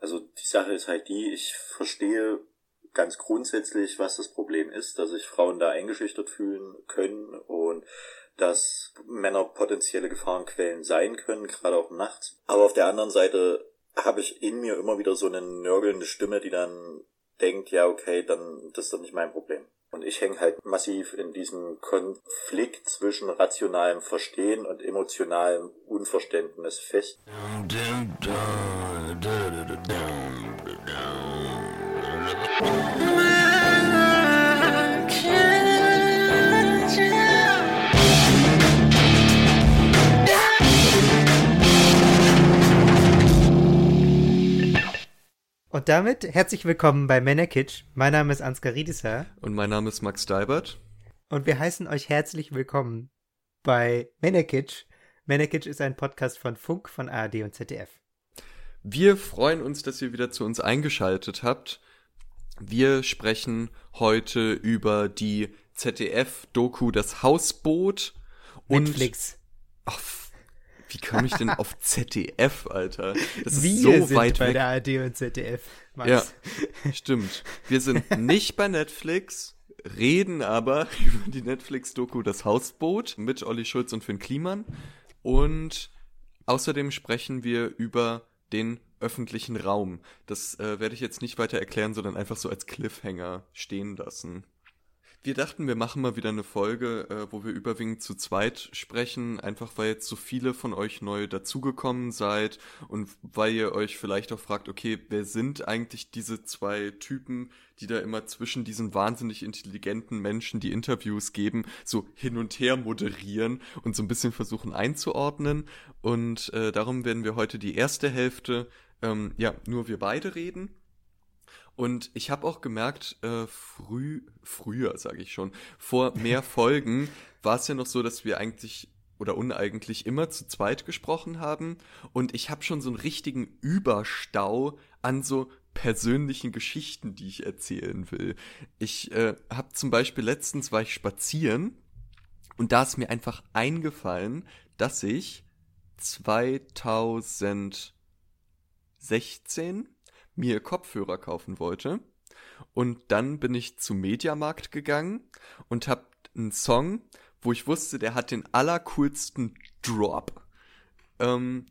Also die Sache ist halt die, ich verstehe ganz grundsätzlich, was das Problem ist, dass sich Frauen da eingeschüchtert fühlen können und dass Männer potenzielle Gefahrenquellen sein können, gerade auch nachts. Aber auf der anderen Seite habe ich in mir immer wieder so eine nörgelnde Stimme, die dann denkt, ja, okay, dann das ist doch nicht mein Problem. Und ich hänge halt massiv in diesem Konflikt zwischen rationalem Verstehen und emotionalem Unverständnis fest. Und damit herzlich willkommen bei Männerkitsch. Mein Name ist Ansgar Riedisser. Und mein Name ist Max Deibert. Und wir heißen euch herzlich willkommen bei Männerkitsch. Männerkitsch ist ein Podcast von Funk, von ARD und ZDF. Wir freuen uns, dass ihr wieder zu uns eingeschaltet habt. Wir sprechen heute über die ZDF-Doku Das Hausboot und Netflix. Ach, wie komme ich denn auf ZDF, Alter? Das ist Wir so sind weit bei weg. der ARD und ZDF. Max. Ja, stimmt. Wir sind nicht bei Netflix, reden aber über die Netflix-Doku Das Hausboot mit Olli Schulz und Finn Kliman. Und außerdem sprechen wir über den öffentlichen Raum. Das äh, werde ich jetzt nicht weiter erklären, sondern einfach so als Cliffhanger stehen lassen. Wir dachten, wir machen mal wieder eine Folge, äh, wo wir überwiegend zu zweit sprechen, einfach weil jetzt so viele von euch neu dazugekommen seid und weil ihr euch vielleicht auch fragt, okay, wer sind eigentlich diese zwei Typen, die da immer zwischen diesen wahnsinnig intelligenten Menschen, die Interviews geben, so hin und her moderieren und so ein bisschen versuchen einzuordnen. Und äh, darum werden wir heute die erste Hälfte, ähm, ja, nur wir beide reden und ich habe auch gemerkt, äh, früh, früher sage ich schon, vor mehr Folgen war es ja noch so, dass wir eigentlich oder uneigentlich immer zu zweit gesprochen haben. Und ich habe schon so einen richtigen Überstau an so persönlichen Geschichten, die ich erzählen will. Ich äh, habe zum Beispiel letztens war ich spazieren und da ist mir einfach eingefallen, dass ich 2016 mir Kopfhörer kaufen wollte. Und dann bin ich zum Mediamarkt gegangen und habe einen Song, wo ich wusste, der hat den allercoolsten Drop. Ähm,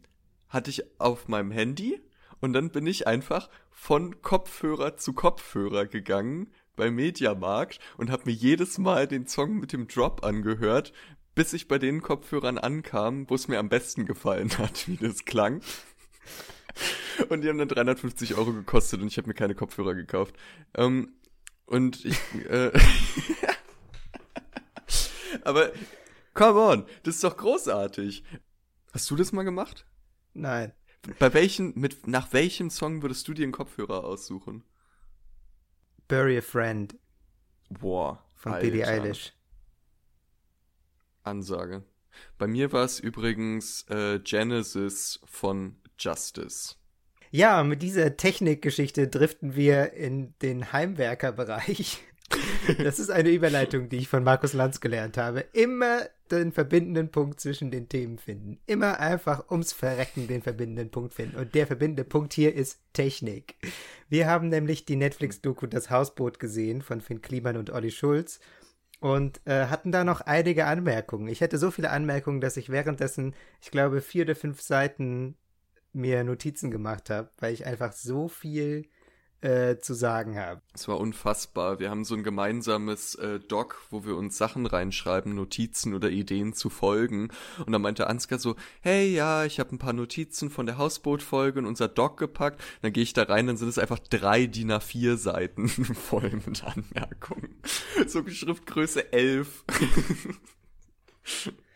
hatte ich auf meinem Handy und dann bin ich einfach von Kopfhörer zu Kopfhörer gegangen beim Mediamarkt und habe mir jedes Mal den Song mit dem Drop angehört, bis ich bei den Kopfhörern ankam, wo es mir am besten gefallen hat, wie das klang. Und die haben dann 350 Euro gekostet und ich habe mir keine Kopfhörer gekauft. Ähm, und ich. Äh, aber come on, das ist doch großartig. Hast du das mal gemacht? Nein. Bei welchen, mit, nach welchem Song würdest du dir einen Kopfhörer aussuchen? Bury a Friend. Boah. Von Alter. Billie Eilish. Ansage. Bei mir war es übrigens äh, Genesis von Justice. Ja, mit dieser Technikgeschichte driften wir in den Heimwerkerbereich. Das ist eine Überleitung, die ich von Markus Lanz gelernt habe. Immer den verbindenden Punkt zwischen den Themen finden. Immer einfach ums Verrecken den verbindenden Punkt finden. Und der verbindende Punkt hier ist Technik. Wir haben nämlich die Netflix-Doku Das Hausboot gesehen von Finn Kliman und Olli Schulz und äh, hatten da noch einige Anmerkungen. Ich hätte so viele Anmerkungen, dass ich währenddessen, ich glaube, vier oder fünf Seiten mir Notizen gemacht habe, weil ich einfach so viel äh, zu sagen habe. Es war unfassbar. Wir haben so ein gemeinsames äh, Doc, wo wir uns Sachen reinschreiben, Notizen oder Ideen zu Folgen. Und dann meinte Ansgar so, hey, ja, ich habe ein paar Notizen von der Hausboot-Folge in unser Doc gepackt. Dann gehe ich da rein, dann sind es einfach drei DIN A4 Seiten voll mit Anmerkungen. So Schriftgröße 11.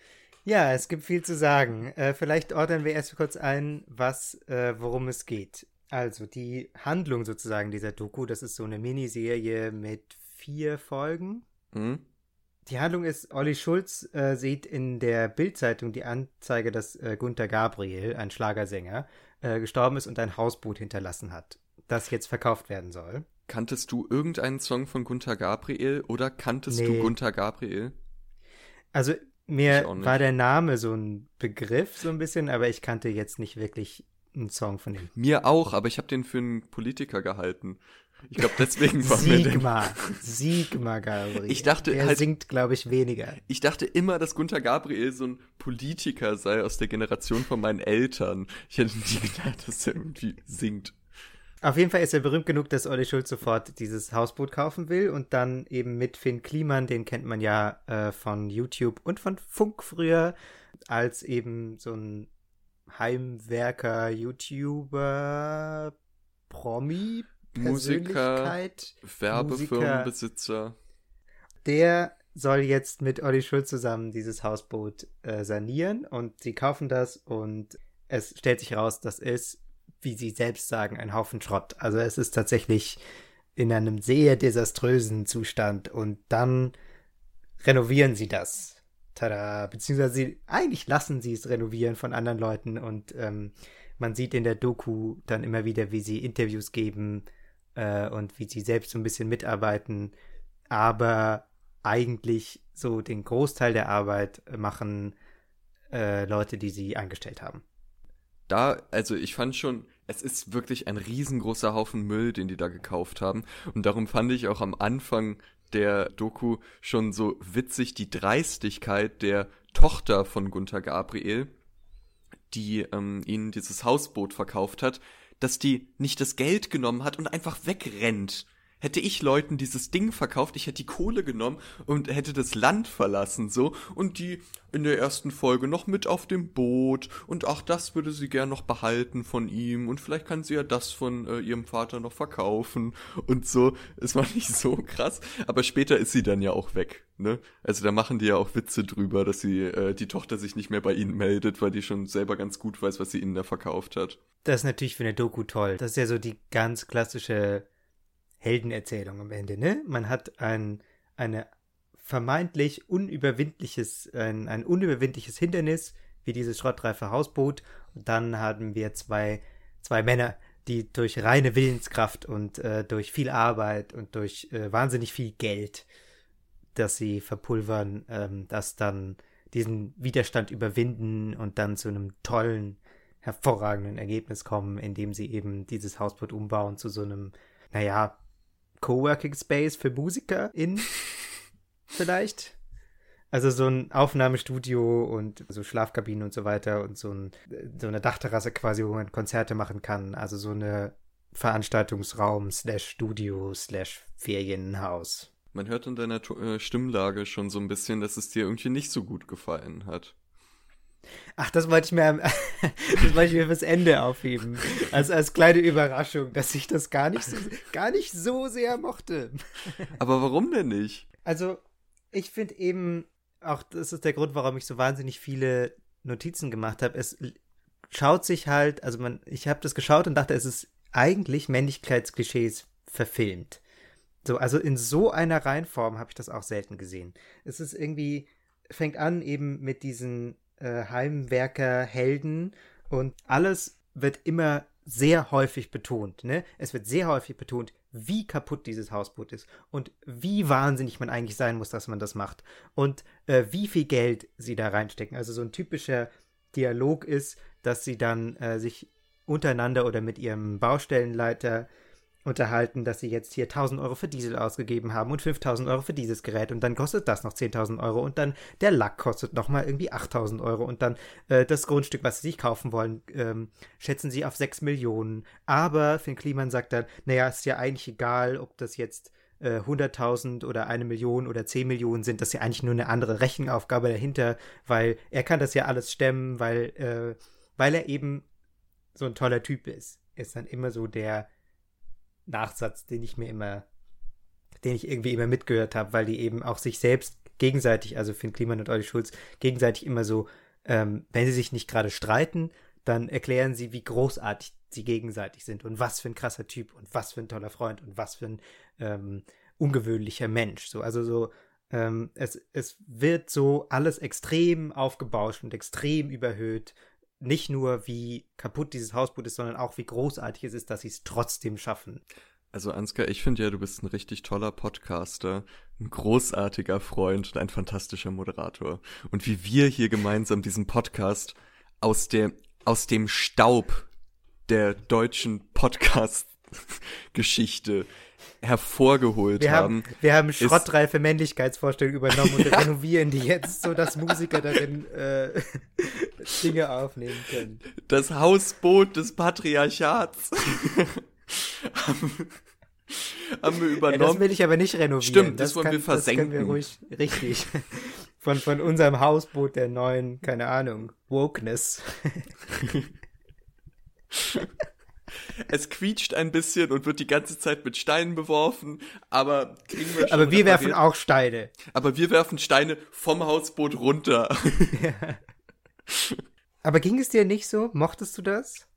Ja, es gibt viel zu sagen. Äh, vielleicht ordnen wir erst kurz ein, was, äh, worum es geht. Also die Handlung sozusagen dieser Doku, das ist so eine Miniserie mit vier Folgen. Mhm. Die Handlung ist, Olli Schulz äh, sieht in der Bildzeitung die Anzeige, dass äh, Gunther Gabriel, ein Schlagersänger, äh, gestorben ist und ein Hausboot hinterlassen hat, das jetzt verkauft werden soll. Kanntest du irgendeinen Song von Gunther Gabriel oder kanntest nee. du Gunther Gabriel? Also mir war der Name so ein Begriff, so ein bisschen, aber ich kannte jetzt nicht wirklich ein Song von ihm. Mir auch, aber ich habe den für einen Politiker gehalten. Ich glaube, deswegen war mir Sigmar, Sigmar Gabriel. Ich dachte er halt- singt, glaube ich, weniger. Ich dachte immer, dass Gunther Gabriel so ein Politiker sei aus der Generation von meinen Eltern. Ich hätte nie gedacht, dass er irgendwie singt. Auf jeden Fall ist er berühmt genug, dass Olli Schulz sofort dieses Hausboot kaufen will und dann eben mit Finn Kliman, den kennt man ja äh, von YouTube und von Funk früher, als eben so ein Heimwerker, YouTuber, Promi, Musiker, Persönlichkeit. Werbefirmenbesitzer. Der soll jetzt mit Olli Schulz zusammen dieses Hausboot äh, sanieren und sie kaufen das und es stellt sich raus, das ist, wie sie selbst sagen, ein Haufen Schrott. Also es ist tatsächlich in einem sehr desaströsen Zustand und dann renovieren sie das. Tada! Beziehungsweise sie, eigentlich lassen sie es renovieren von anderen Leuten und ähm, man sieht in der Doku dann immer wieder, wie sie Interviews geben äh, und wie sie selbst so ein bisschen mitarbeiten, aber eigentlich so den Großteil der Arbeit machen äh, Leute, die sie eingestellt haben. Da, also ich fand schon, es ist wirklich ein riesengroßer Haufen Müll, den die da gekauft haben. Und darum fand ich auch am Anfang der Doku schon so witzig die Dreistigkeit der Tochter von Gunther Gabriel, die ähm, ihnen dieses Hausboot verkauft hat, dass die nicht das Geld genommen hat und einfach wegrennt. Hätte ich Leuten dieses Ding verkauft, ich hätte die Kohle genommen und hätte das Land verlassen, so, und die in der ersten Folge noch mit auf dem Boot und ach, das würde sie gern noch behalten von ihm und vielleicht kann sie ja das von äh, ihrem Vater noch verkaufen und so. Es war nicht so krass, aber später ist sie dann ja auch weg, ne? Also da machen die ja auch Witze drüber, dass sie, äh, die Tochter sich nicht mehr bei ihnen meldet, weil die schon selber ganz gut weiß, was sie ihnen da verkauft hat. Das ist natürlich für eine Doku toll. Das ist ja so die ganz klassische Heldenerzählung am Ende, ne? Man hat ein, eine vermeintlich unüberwindliches, ein, ein unüberwindliches Hindernis, wie dieses schrottreife Hausboot. Und dann haben wir zwei, zwei Männer, die durch reine Willenskraft und äh, durch viel Arbeit und durch äh, wahnsinnig viel Geld, das sie verpulvern, ähm, das dann diesen Widerstand überwinden und dann zu einem tollen, hervorragenden Ergebnis kommen, indem sie eben dieses Hausboot umbauen zu so einem, naja, Coworking Space für MusikerInnen vielleicht. Also so ein Aufnahmestudio und so Schlafkabinen und so weiter und so, ein, so eine Dachterrasse quasi, wo man Konzerte machen kann. Also so eine Veranstaltungsraum slash Studio slash Ferienhaus. Man hört in deiner äh, Stimmlage schon so ein bisschen, dass es dir irgendwie nicht so gut gefallen hat. Ach, das wollte ich mir, das wollte ich mir fürs Ende aufheben. Also als kleine Überraschung, dass ich das gar nicht so, gar nicht so sehr mochte. Aber warum denn nicht? Also, ich finde eben, auch das ist der Grund, warum ich so wahnsinnig viele Notizen gemacht habe. Es schaut sich halt, also man, ich habe das geschaut und dachte, es ist eigentlich Männlichkeitsklischees verfilmt. So, also in so einer Reihenform habe ich das auch selten gesehen. Es ist irgendwie, fängt an eben mit diesen äh, Heimwerker-Helden und alles wird immer sehr häufig betont. Ne? Es wird sehr häufig betont, wie kaputt dieses Hausboot ist und wie wahnsinnig man eigentlich sein muss, dass man das macht und äh, wie viel Geld sie da reinstecken. Also so ein typischer Dialog ist, dass sie dann äh, sich untereinander oder mit ihrem Baustellenleiter unterhalten, dass sie jetzt hier 1000 Euro für Diesel ausgegeben haben und 5000 Euro für dieses Gerät und dann kostet das noch 10.000 Euro und dann der Lack kostet nochmal irgendwie 8000 Euro und dann äh, das Grundstück, was sie sich kaufen wollen, ähm, schätzen sie auf 6 Millionen. Aber Finn Kliman sagt dann, naja, ist ja eigentlich egal, ob das jetzt äh, 100.000 oder eine Million oder 10 Millionen sind, das ist ja eigentlich nur eine andere Rechenaufgabe dahinter, weil er kann das ja alles stemmen, weil, äh, weil er eben so ein toller Typ ist. Ist dann immer so der Nachsatz, den ich mir immer, den ich irgendwie immer mitgehört habe, weil die eben auch sich selbst gegenseitig, also Finn Kliman und Olli Schulz, gegenseitig immer so, ähm, wenn sie sich nicht gerade streiten, dann erklären sie, wie großartig sie gegenseitig sind und was für ein krasser Typ und was für ein toller Freund und was für ein ähm, ungewöhnlicher Mensch. So, also so, ähm, es, es wird so alles extrem aufgebauscht und extrem überhöht. Nicht nur, wie kaputt dieses Hausboot ist, sondern auch, wie großartig es ist, dass sie es trotzdem schaffen. Also Ansgar, ich finde ja, du bist ein richtig toller Podcaster, ein großartiger Freund und ein fantastischer Moderator. Und wie wir hier gemeinsam diesen Podcast aus der aus dem Staub der deutschen Podcast-Geschichte hervorgeholt wir haben. haben. Wir haben schrottreife Männlichkeitsvorstellungen übernommen und renovieren die jetzt, so dass Musiker darin äh, Dinge aufnehmen können. Das Hausboot des Patriarchats haben, haben wir übernommen. Ja, das will ich aber nicht renovieren. Stimmt, das, das wollen kann, wir versenken. Das können wir ruhig, richtig. Von, von unserem Hausboot der neuen, keine Ahnung, Wokeness. Es quietscht ein bisschen und wird die ganze Zeit mit Steinen beworfen, aber kriegen wir schon Aber wir repariert. werfen auch Steine. Aber wir werfen Steine vom Hausboot runter. Ja. Aber ging es dir nicht so? Mochtest du das?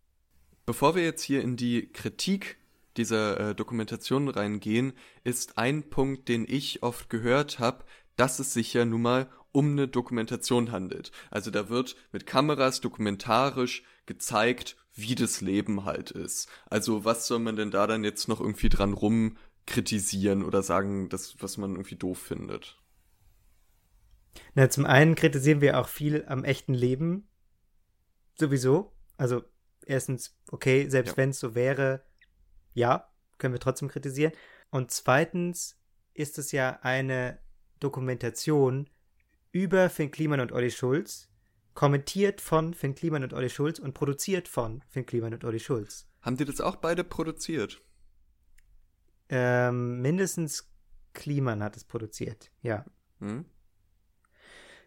Bevor wir jetzt hier in die Kritik dieser äh, Dokumentation reingehen, ist ein Punkt, den ich oft gehört habe, dass es sich ja nun mal um eine Dokumentation handelt. Also da wird mit Kameras dokumentarisch gezeigt, wie das Leben halt ist. Also was soll man denn da dann jetzt noch irgendwie dran rum kritisieren oder sagen, das, was man irgendwie doof findet? Na, zum einen kritisieren wir auch viel am echten Leben. Sowieso. Also, erstens, okay, selbst ja. wenn es so wäre, ja, können wir trotzdem kritisieren. Und zweitens ist es ja eine Dokumentation über Finn Kliman und Olli Schulz, kommentiert von Finn Kliman und Olli Schulz und produziert von Finn Kliman und Olli Schulz. Haben die das auch beide produziert? Ähm, mindestens Kliman hat es produziert, ja. Hm?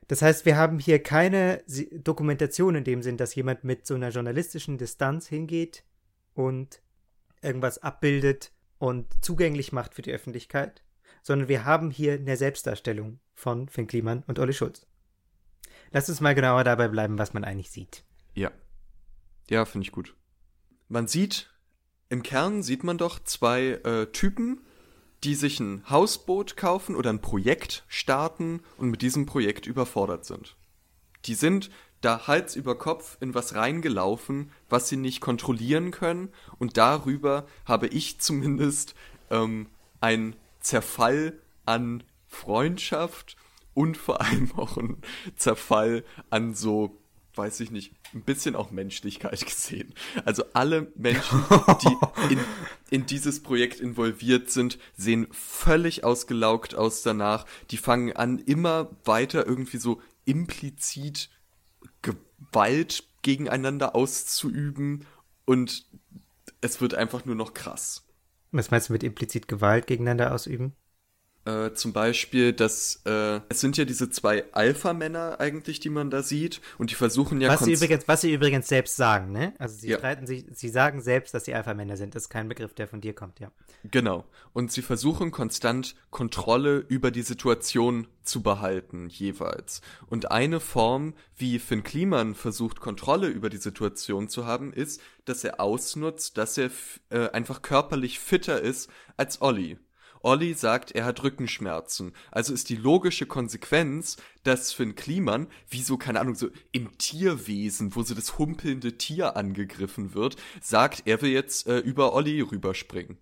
Das heißt, wir haben hier keine Dokumentation in dem Sinn, dass jemand mit so einer journalistischen Distanz hingeht und irgendwas abbildet und zugänglich macht für die Öffentlichkeit, sondern wir haben hier eine Selbstdarstellung von Finn Kliman und Olli Schulz. Lass uns mal genauer dabei bleiben, was man eigentlich sieht. Ja. Ja, finde ich gut. Man sieht, im Kern sieht man doch zwei äh, Typen, die sich ein Hausboot kaufen oder ein Projekt starten und mit diesem Projekt überfordert sind. Die sind da Hals über Kopf in was reingelaufen, was sie nicht kontrollieren können und darüber habe ich zumindest ähm, ein Zerfall an Freundschaft und vor allem auch ein Zerfall an so, weiß ich nicht, ein bisschen auch Menschlichkeit gesehen. Also alle Menschen, die in, in dieses Projekt involviert sind, sehen völlig ausgelaugt aus danach. Die fangen an, immer weiter irgendwie so implizit Gewalt gegeneinander auszuüben und es wird einfach nur noch krass. Was meinst du mit implizit Gewalt gegeneinander ausüben? Äh, zum Beispiel, dass äh, es sind ja diese zwei Alpha-Männer eigentlich, die man da sieht, und die versuchen ja. Was sie übrigens, was sie übrigens selbst sagen, ne? Also sie ja. streiten sich, sie sagen selbst, dass sie Alpha-Männer sind. Das ist kein Begriff, der von dir kommt, ja. Genau. Und sie versuchen konstant Kontrolle über die Situation zu behalten, jeweils. Und eine Form, wie Finn Kliman versucht, Kontrolle über die Situation zu haben, ist, dass er ausnutzt, dass er äh, einfach körperlich fitter ist als Olli. Olli sagt, er hat Rückenschmerzen. Also ist die logische Konsequenz, dass Finn Kliman, wie so, keine Ahnung, so im Tierwesen, wo so das humpelnde Tier angegriffen wird, sagt, er will jetzt äh, über Olli rüberspringen.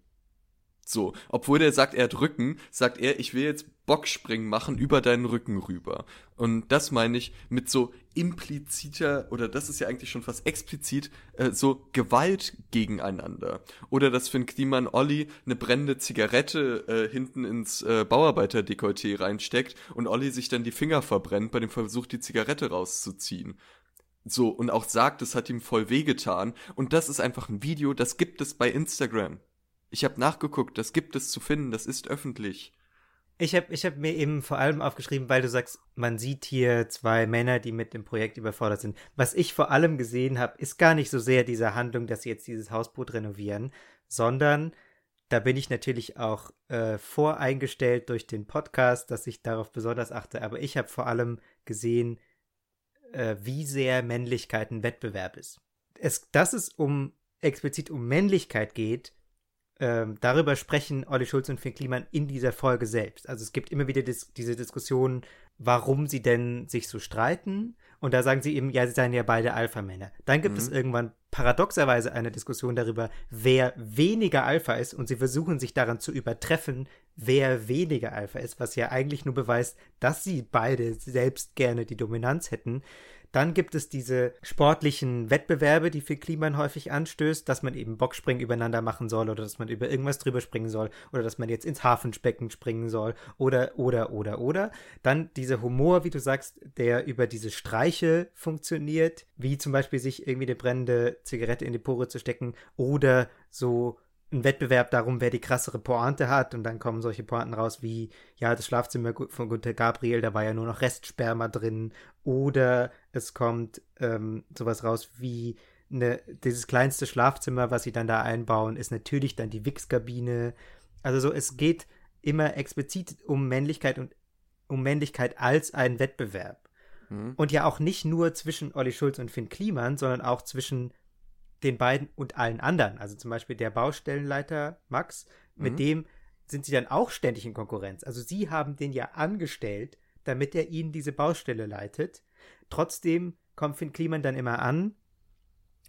So, obwohl der sagt, er hat Rücken, sagt er, ich will jetzt Bockspringen machen über deinen Rücken rüber. Und das meine ich mit so impliziter, oder das ist ja eigentlich schon fast explizit, äh, so Gewalt gegeneinander. Oder dass Finn Kliman Olli eine brennende Zigarette äh, hinten ins äh, Bauarbeiterdekolleté reinsteckt und Olli sich dann die Finger verbrennt bei dem Versuch, die Zigarette rauszuziehen. So, und auch sagt, es hat ihm voll wehgetan. Und das ist einfach ein Video, das gibt es bei Instagram. Ich habe nachgeguckt, das gibt es zu finden, das ist öffentlich. Ich habe ich hab mir eben vor allem aufgeschrieben, weil du sagst, man sieht hier zwei Männer, die mit dem Projekt überfordert sind. Was ich vor allem gesehen habe, ist gar nicht so sehr diese Handlung, dass sie jetzt dieses Hausboot renovieren, sondern da bin ich natürlich auch äh, voreingestellt durch den Podcast, dass ich darauf besonders achte. Aber ich habe vor allem gesehen, äh, wie sehr Männlichkeit ein Wettbewerb ist. Es, dass es um explizit um Männlichkeit geht, ähm, darüber sprechen Olli Schulz und Finn Kliman in dieser Folge selbst. Also es gibt immer wieder dis diese Diskussion, warum sie denn sich so streiten. Und da sagen sie eben, ja, sie seien ja beide Alpha-Männer. Dann gibt mhm. es irgendwann paradoxerweise eine Diskussion darüber, wer weniger Alpha ist. Und sie versuchen sich daran zu übertreffen, wer weniger Alpha ist, was ja eigentlich nur beweist, dass sie beide selbst gerne die Dominanz hätten. Dann gibt es diese sportlichen Wettbewerbe, die für Kliman häufig anstößt, dass man eben Bockspringen übereinander machen soll oder dass man über irgendwas drüber springen soll oder dass man jetzt ins Hafenbecken springen soll oder, oder, oder, oder. Dann dieser Humor, wie du sagst, der über diese Streiche funktioniert, wie zum Beispiel sich irgendwie eine brennende Zigarette in die Pore zu stecken oder so ein Wettbewerb darum, wer die krassere Pointe hat und dann kommen solche Pointen raus wie, ja, das Schlafzimmer von Gunther Gabriel, da war ja nur noch Restsperma drin oder es kommt ähm, sowas raus wie eine, dieses kleinste Schlafzimmer, was sie dann da einbauen, ist natürlich dann die Wix-Kabine. Also so, es geht immer explizit um Männlichkeit und um Männlichkeit als einen Wettbewerb. Mhm. Und ja auch nicht nur zwischen Olli Schulz und Finn Kliman, sondern auch zwischen den beiden und allen anderen. Also zum Beispiel der Baustellenleiter Max, mhm. mit dem sind sie dann auch ständig in Konkurrenz. Also sie haben den ja angestellt, damit er ihnen diese Baustelle leitet. Trotzdem kommt Finn Kliman dann immer an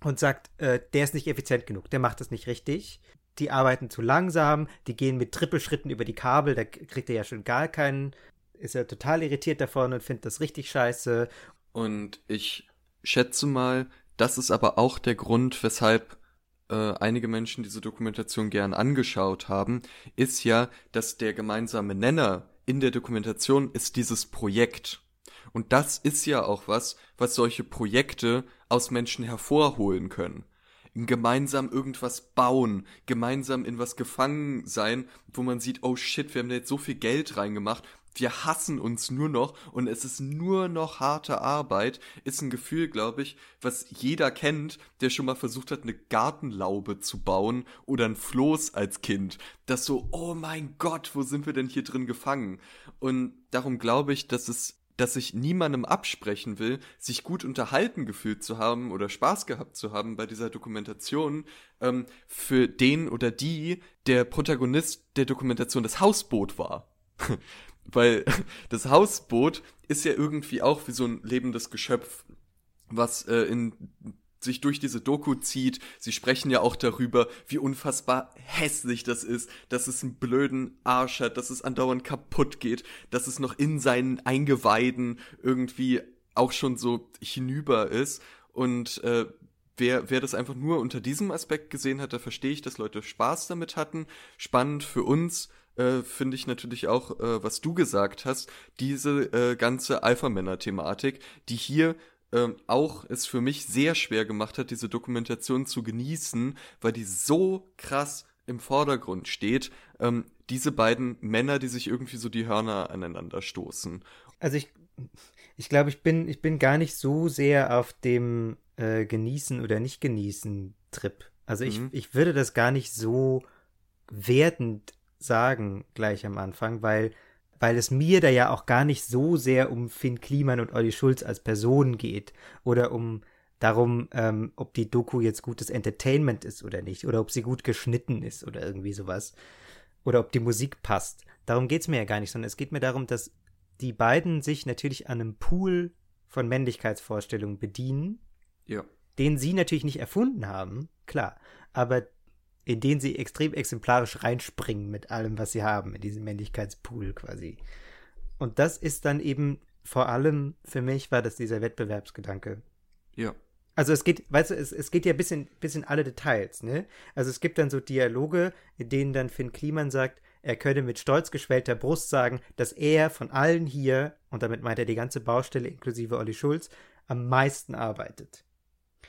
und sagt, äh, der ist nicht effizient genug, der macht das nicht richtig. Die arbeiten zu langsam, die gehen mit Trippelschritten über die Kabel, da kriegt er ja schon gar keinen, ist er total irritiert davon und findet das richtig scheiße. Und ich schätze mal, das ist aber auch der Grund, weshalb äh, einige Menschen diese Dokumentation gern angeschaut haben, ist ja, dass der gemeinsame Nenner in der Dokumentation ist dieses Projekt. Und das ist ja auch was, was solche Projekte aus Menschen hervorholen können. Gemeinsam irgendwas bauen, gemeinsam in was gefangen sein, wo man sieht, oh shit, wir haben da jetzt so viel Geld reingemacht wir hassen uns nur noch und es ist nur noch harte Arbeit, ist ein Gefühl, glaube ich, was jeder kennt, der schon mal versucht hat, eine Gartenlaube zu bauen oder ein Floß als Kind. Das so, oh mein Gott, wo sind wir denn hier drin gefangen? Und darum glaube ich, dass es dass ich niemandem absprechen will, sich gut unterhalten gefühlt zu haben oder Spaß gehabt zu haben bei dieser Dokumentation, ähm, für den oder die der Protagonist der Dokumentation das Hausboot war. Weil das Hausboot ist ja irgendwie auch wie so ein lebendes Geschöpf, was äh, in sich durch diese Doku zieht. Sie sprechen ja auch darüber, wie unfassbar hässlich das ist, dass es einen blöden Arsch hat, dass es andauernd kaputt geht, dass es noch in seinen Eingeweiden irgendwie auch schon so hinüber ist. Und äh, wer, wer das einfach nur unter diesem Aspekt gesehen hat, da verstehe ich, dass Leute Spaß damit hatten. Spannend für uns äh, finde ich natürlich auch, äh, was du gesagt hast, diese äh, ganze Alpha-Männer-Thematik, die hier ähm, auch es für mich sehr schwer gemacht hat, diese Dokumentation zu genießen, weil die so krass im Vordergrund steht. Ähm, diese beiden Männer, die sich irgendwie so die Hörner aneinander stoßen. Also ich, ich glaube, ich bin, ich bin gar nicht so sehr auf dem äh, Genießen oder nicht genießen Trip. Also ich, mhm. ich würde das gar nicht so wertend sagen gleich am Anfang, weil, weil es mir da ja auch gar nicht so sehr um Finn Kliman und Olli Schulz als Personen geht oder um darum, ähm, ob die Doku jetzt gutes Entertainment ist oder nicht oder ob sie gut geschnitten ist oder irgendwie sowas oder ob die Musik passt. Darum geht es mir ja gar nicht, sondern es geht mir darum, dass die beiden sich natürlich an einem Pool von Männlichkeitsvorstellungen bedienen, ja. den sie natürlich nicht erfunden haben, klar, aber in den sie extrem exemplarisch reinspringen mit allem, was sie haben, in diesen Männlichkeitspool quasi. Und das ist dann eben vor allem für mich war das dieser Wettbewerbsgedanke. Ja. Also es geht, weißt du, es, es geht ja bis in, bis in alle Details, ne? Also es gibt dann so Dialoge, in denen dann Finn Kliman sagt, er könne mit stolz geschwellter Brust sagen, dass er von allen hier, und damit meint er die ganze Baustelle inklusive Olli Schulz, am meisten arbeitet.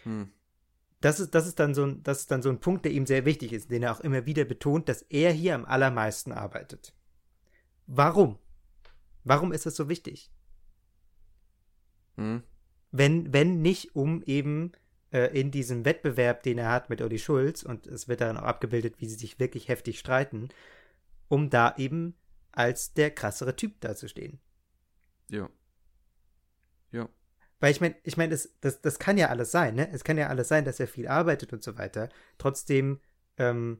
Hm das ist, das ist dann so ein, das ist dann so ein Punkt, der ihm sehr wichtig ist, den er auch immer wieder betont, dass er hier am allermeisten arbeitet. Warum? Warum ist das so wichtig? Hm. Wenn, wenn nicht, um eben äh, in diesem Wettbewerb, den er hat mit Uli Schulz, und es wird daran auch abgebildet, wie sie sich wirklich heftig streiten, um da eben als der krassere Typ dazustehen. Ja. Ja. Weil ich meine, ich meine, das, das, das kann ja alles sein, ne? Es kann ja alles sein, dass er viel arbeitet und so weiter. Trotzdem, ähm,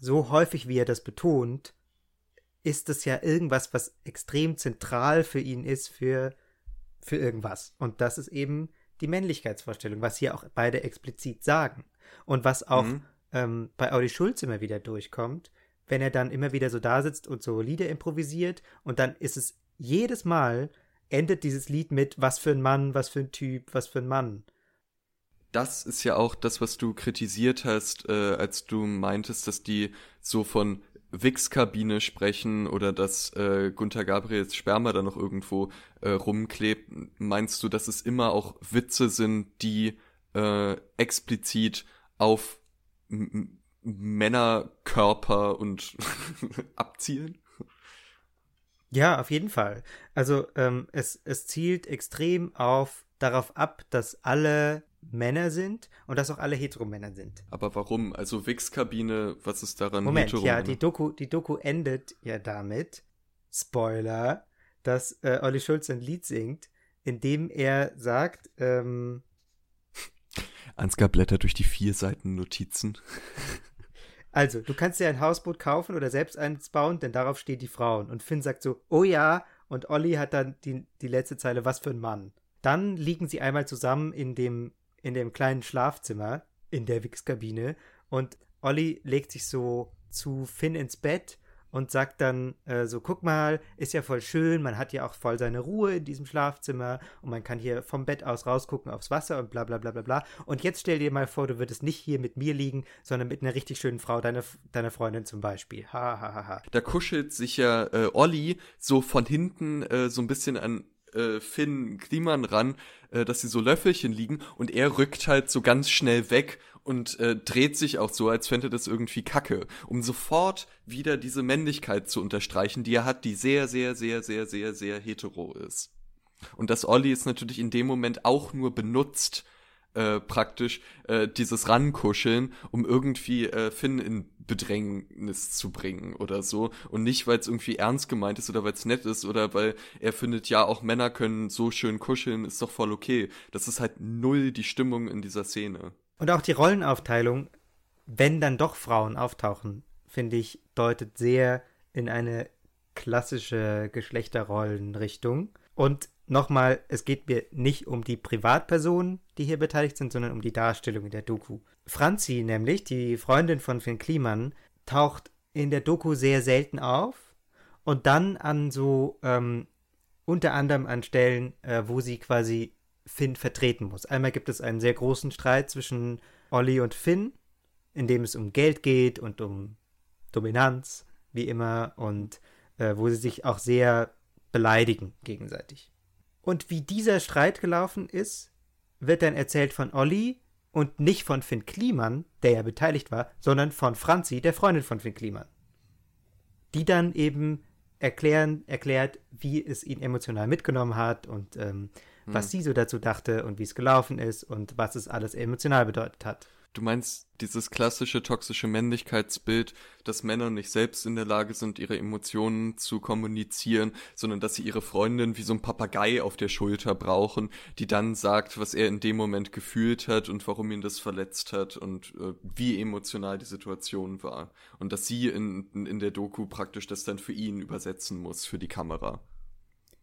so häufig wie er das betont, ist es ja irgendwas, was extrem zentral für ihn ist, für, für irgendwas. Und das ist eben die Männlichkeitsvorstellung, was hier auch beide explizit sagen. Und was auch mhm. ähm, bei Audi Schulz immer wieder durchkommt, wenn er dann immer wieder so da sitzt und so Lieder improvisiert und dann ist es jedes Mal endet dieses Lied mit was für ein Mann, was für ein Typ, was für ein Mann. Das ist ja auch das, was du kritisiert hast, äh, als du meintest, dass die so von Wix-Kabine sprechen oder dass äh, Gunther Gabriels Sperma da noch irgendwo äh, rumklebt. Meinst du, dass es immer auch Witze sind, die äh, explizit auf Männerkörper und abzielen? Ja, auf jeden Fall. Also ähm, es, es zielt extrem auf darauf ab, dass alle Männer sind und dass auch alle Heteromänner sind. Aber warum? Also Wix-Kabine, was ist daran Moment, ja, die Doku, die Doku endet ja damit, Spoiler, dass äh, Olli Schulz ein Lied singt, in dem er sagt, ähm, Ansgar blättert durch die vier Seiten Notizen. Also, du kannst dir ein Hausboot kaufen oder selbst eins bauen, denn darauf stehen die Frauen. Und Finn sagt so, oh ja, und Olli hat dann die, die letzte Zeile, was für ein Mann. Dann liegen sie einmal zusammen in dem, in dem kleinen Schlafzimmer, in der Wichskabine, und Olli legt sich so zu Finn ins Bett und sagt dann äh, so, guck mal, ist ja voll schön, man hat ja auch voll seine Ruhe in diesem Schlafzimmer und man kann hier vom Bett aus rausgucken aufs Wasser und bla bla bla bla bla. Und jetzt stell dir mal vor, du würdest nicht hier mit mir liegen, sondern mit einer richtig schönen Frau, deiner deine Freundin zum Beispiel. Ha, ha, ha, ha. Da kuschelt sich ja äh, Olli so von hinten äh, so ein bisschen an äh, Finn Kliman ran, äh, dass sie so Löffelchen liegen und er rückt halt so ganz schnell weg und äh, dreht sich auch so, als fände das irgendwie kacke, um sofort wieder diese Männlichkeit zu unterstreichen, die er hat, die sehr, sehr, sehr, sehr, sehr, sehr hetero ist. Und dass Olli es natürlich in dem Moment auch nur benutzt, äh, praktisch äh, dieses Rankuscheln, um irgendwie äh, Finn in Bedrängnis zu bringen oder so. Und nicht, weil es irgendwie ernst gemeint ist oder weil es nett ist oder weil er findet, ja, auch Männer können so schön kuscheln, ist doch voll okay. Das ist halt null die Stimmung in dieser Szene. Und auch die Rollenaufteilung, wenn dann doch Frauen auftauchen, finde ich, deutet sehr in eine klassische Geschlechterrollenrichtung. Und nochmal, es geht mir nicht um die Privatpersonen, die hier beteiligt sind, sondern um die Darstellung in der Doku. Franzi, nämlich, die Freundin von Finn Kliman, taucht in der Doku sehr selten auf und dann an so, ähm, unter anderem an Stellen, äh, wo sie quasi Finn vertreten muss. Einmal gibt es einen sehr großen Streit zwischen Olli und Finn, in dem es um Geld geht und um Dominanz, wie immer, und äh, wo sie sich auch sehr beleidigen gegenseitig. Und wie dieser Streit gelaufen ist, wird dann erzählt von Olli und nicht von Finn Kliman, der ja beteiligt war, sondern von Franzi, der Freundin von Finn Kliman. Die dann eben erklären, erklärt, wie es ihn emotional mitgenommen hat und ähm, was hm. sie so dazu dachte und wie es gelaufen ist und was es alles emotional bedeutet hat. Du meinst dieses klassische toxische Männlichkeitsbild, dass Männer nicht selbst in der Lage sind, ihre Emotionen zu kommunizieren, sondern dass sie ihre Freundin wie so ein Papagei auf der Schulter brauchen, die dann sagt, was er in dem Moment gefühlt hat und warum ihn das verletzt hat und äh, wie emotional die Situation war. Und dass sie in, in der Doku praktisch das dann für ihn übersetzen muss, für die Kamera.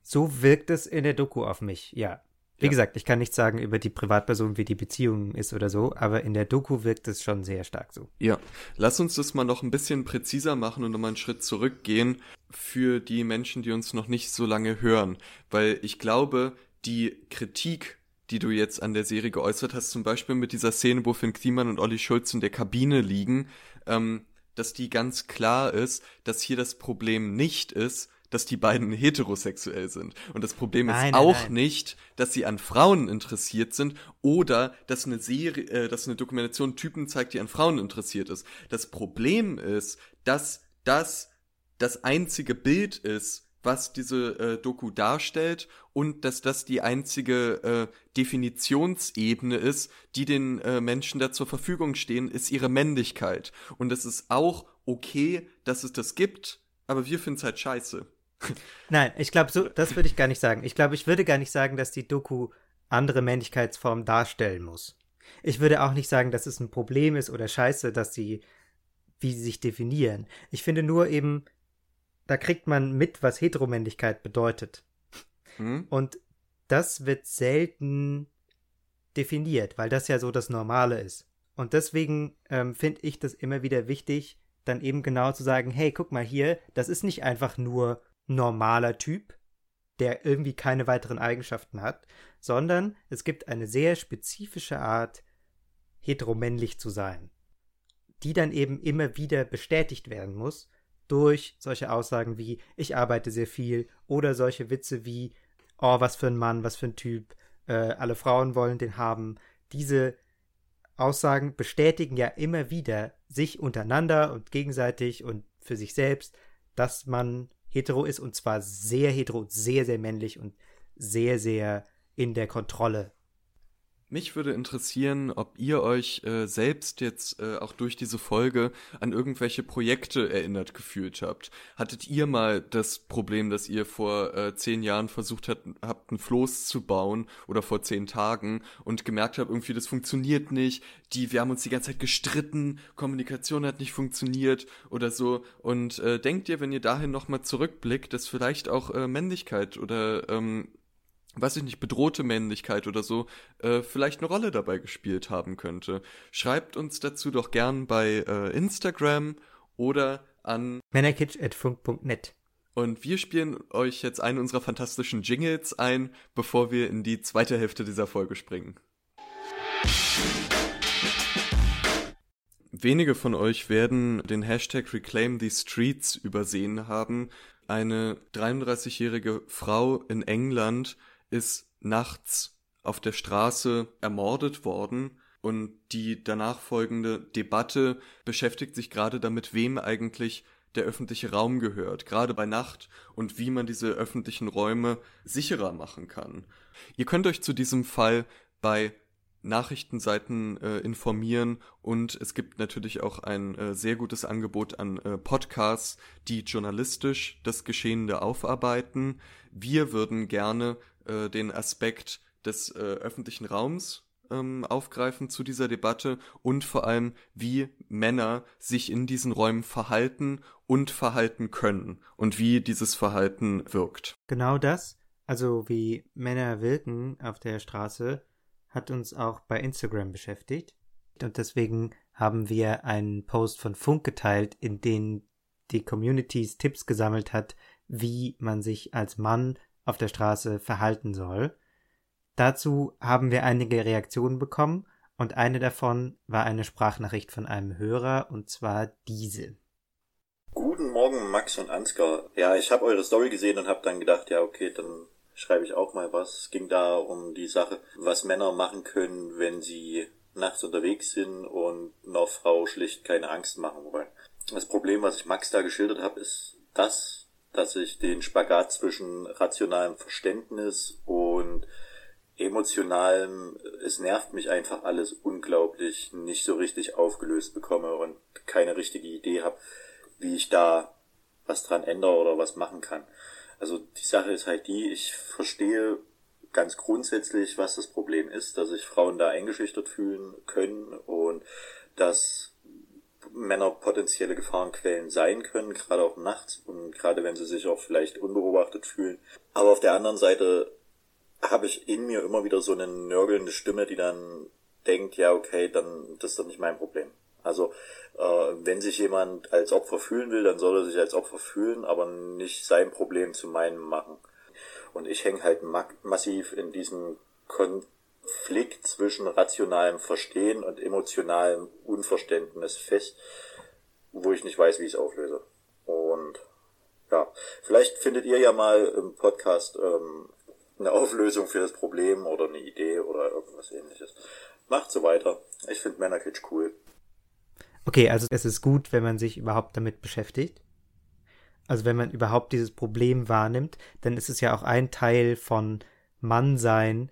So wirkt es in der Doku auf mich, ja. Wie ja. gesagt, ich kann nicht sagen über die Privatperson, wie die Beziehung ist oder so, aber in der Doku wirkt es schon sehr stark so. Ja, lass uns das mal noch ein bisschen präziser machen und nochmal einen Schritt zurückgehen für die Menschen, die uns noch nicht so lange hören, weil ich glaube, die Kritik, die du jetzt an der Serie geäußert hast, zum Beispiel mit dieser Szene, wo Finn Kliman und Olli Schulz in der Kabine liegen, ähm, dass die ganz klar ist, dass hier das Problem nicht ist, dass die beiden heterosexuell sind. Und das Problem nein, ist nein, auch nein. nicht, dass sie an Frauen interessiert sind oder dass eine Serie, äh, dass eine Dokumentation Typen zeigt, die an Frauen interessiert ist. Das Problem ist, dass das das einzige Bild ist, was diese äh, Doku darstellt und dass das die einzige äh, Definitionsebene ist, die den äh, Menschen da zur Verfügung stehen, ist ihre Männlichkeit. Und es ist auch okay, dass es das gibt, aber wir finden es halt scheiße. Nein, ich glaube, so, das würde ich gar nicht sagen. Ich glaube, ich würde gar nicht sagen, dass die Doku andere Männlichkeitsformen darstellen muss. Ich würde auch nicht sagen, dass es ein Problem ist oder scheiße, dass sie, wie sie sich definieren. Ich finde nur eben, da kriegt man mit, was Heteromännlichkeit bedeutet. Hm? Und das wird selten definiert, weil das ja so das Normale ist. Und deswegen ähm, finde ich das immer wieder wichtig, dann eben genau zu sagen, hey, guck mal hier, das ist nicht einfach nur normaler Typ, der irgendwie keine weiteren Eigenschaften hat, sondern es gibt eine sehr spezifische Art, heteromännlich zu sein, die dann eben immer wieder bestätigt werden muss durch solche Aussagen wie ich arbeite sehr viel oder solche Witze wie oh, was für ein Mann, was für ein Typ, äh, alle Frauen wollen den haben. Diese Aussagen bestätigen ja immer wieder sich untereinander und gegenseitig und für sich selbst, dass man hetero ist und zwar sehr hetero, sehr, sehr männlich und sehr, sehr in der Kontrolle mich würde interessieren, ob ihr euch äh, selbst jetzt äh, auch durch diese Folge an irgendwelche Projekte erinnert gefühlt habt. Hattet ihr mal das Problem, dass ihr vor äh, zehn Jahren versucht habt, habt, ein Floß zu bauen oder vor zehn Tagen und gemerkt habt, irgendwie das funktioniert nicht, die, wir haben uns die ganze Zeit gestritten, Kommunikation hat nicht funktioniert oder so. Und äh, denkt ihr, wenn ihr dahin nochmal zurückblickt, dass vielleicht auch äh, Männlichkeit oder ähm, weiß ich nicht, bedrohte Männlichkeit oder so, äh, vielleicht eine Rolle dabei gespielt haben könnte. Schreibt uns dazu doch gern bei äh, Instagram oder an männerkitsch.funk.net. Und wir spielen euch jetzt einen unserer fantastischen Jingles ein, bevor wir in die zweite Hälfte dieser Folge springen. Wenige von euch werden den Hashtag Reclaim the Streets übersehen haben. Eine 33-jährige Frau in England ist nachts auf der Straße ermordet worden und die danach folgende Debatte beschäftigt sich gerade damit, wem eigentlich der öffentliche Raum gehört, gerade bei Nacht und wie man diese öffentlichen Räume sicherer machen kann. Ihr könnt euch zu diesem Fall bei Nachrichtenseiten äh, informieren und es gibt natürlich auch ein äh, sehr gutes Angebot an äh, Podcasts, die journalistisch das Geschehene aufarbeiten. Wir würden gerne äh, den Aspekt des äh, öffentlichen Raums ähm, aufgreifen zu dieser Debatte und vor allem, wie Männer sich in diesen Räumen verhalten und verhalten können und wie dieses Verhalten wirkt. Genau das, also wie Männer wirken auf der Straße, hat uns auch bei Instagram beschäftigt. Und deswegen haben wir einen Post von Funk geteilt, in dem die Communities Tipps gesammelt hat, wie man sich als Mann auf der Straße verhalten soll. Dazu haben wir einige Reaktionen bekommen und eine davon war eine Sprachnachricht von einem Hörer und zwar diese. Guten Morgen Max und Ansgar. Ja, ich habe eure Story gesehen und habe dann gedacht, ja okay, dann schreibe ich auch mal was. Es ging da um die Sache, was Männer machen können, wenn sie nachts unterwegs sind und einer Frau schlicht keine Angst machen wollen. Das Problem, was ich Max da geschildert habe, ist das, dass ich den Spagat zwischen rationalem Verständnis und emotionalem, es nervt mich einfach alles unglaublich, nicht so richtig aufgelöst bekomme und keine richtige Idee habe, wie ich da was dran ändere oder was machen kann. Also die Sache ist halt die, ich verstehe ganz grundsätzlich, was das Problem ist, dass sich Frauen da eingeschüchtert fühlen können und dass Männer potenzielle Gefahrenquellen sein können, gerade auch nachts und gerade wenn sie sich auch vielleicht unbeobachtet fühlen. Aber auf der anderen Seite habe ich in mir immer wieder so eine nörgelnde Stimme, die dann denkt, ja okay, dann das ist doch nicht mein Problem. Also äh, wenn sich jemand als Opfer fühlen will, dann soll er sich als Opfer fühlen, aber nicht sein Problem zu meinem machen. Und ich hänge halt ma massiv in diesem Kon Konflikt zwischen rationalem Verstehen und emotionalem Unverständnis fest, wo ich nicht weiß, wie ich es auflöse. Und ja, vielleicht findet ihr ja mal im Podcast ähm, eine Auflösung für das Problem oder eine Idee oder irgendwas ähnliches. Macht so weiter. Ich finde Männerkitsch cool. Okay, also es ist gut, wenn man sich überhaupt damit beschäftigt. Also wenn man überhaupt dieses Problem wahrnimmt, dann ist es ja auch ein Teil von Mannsein,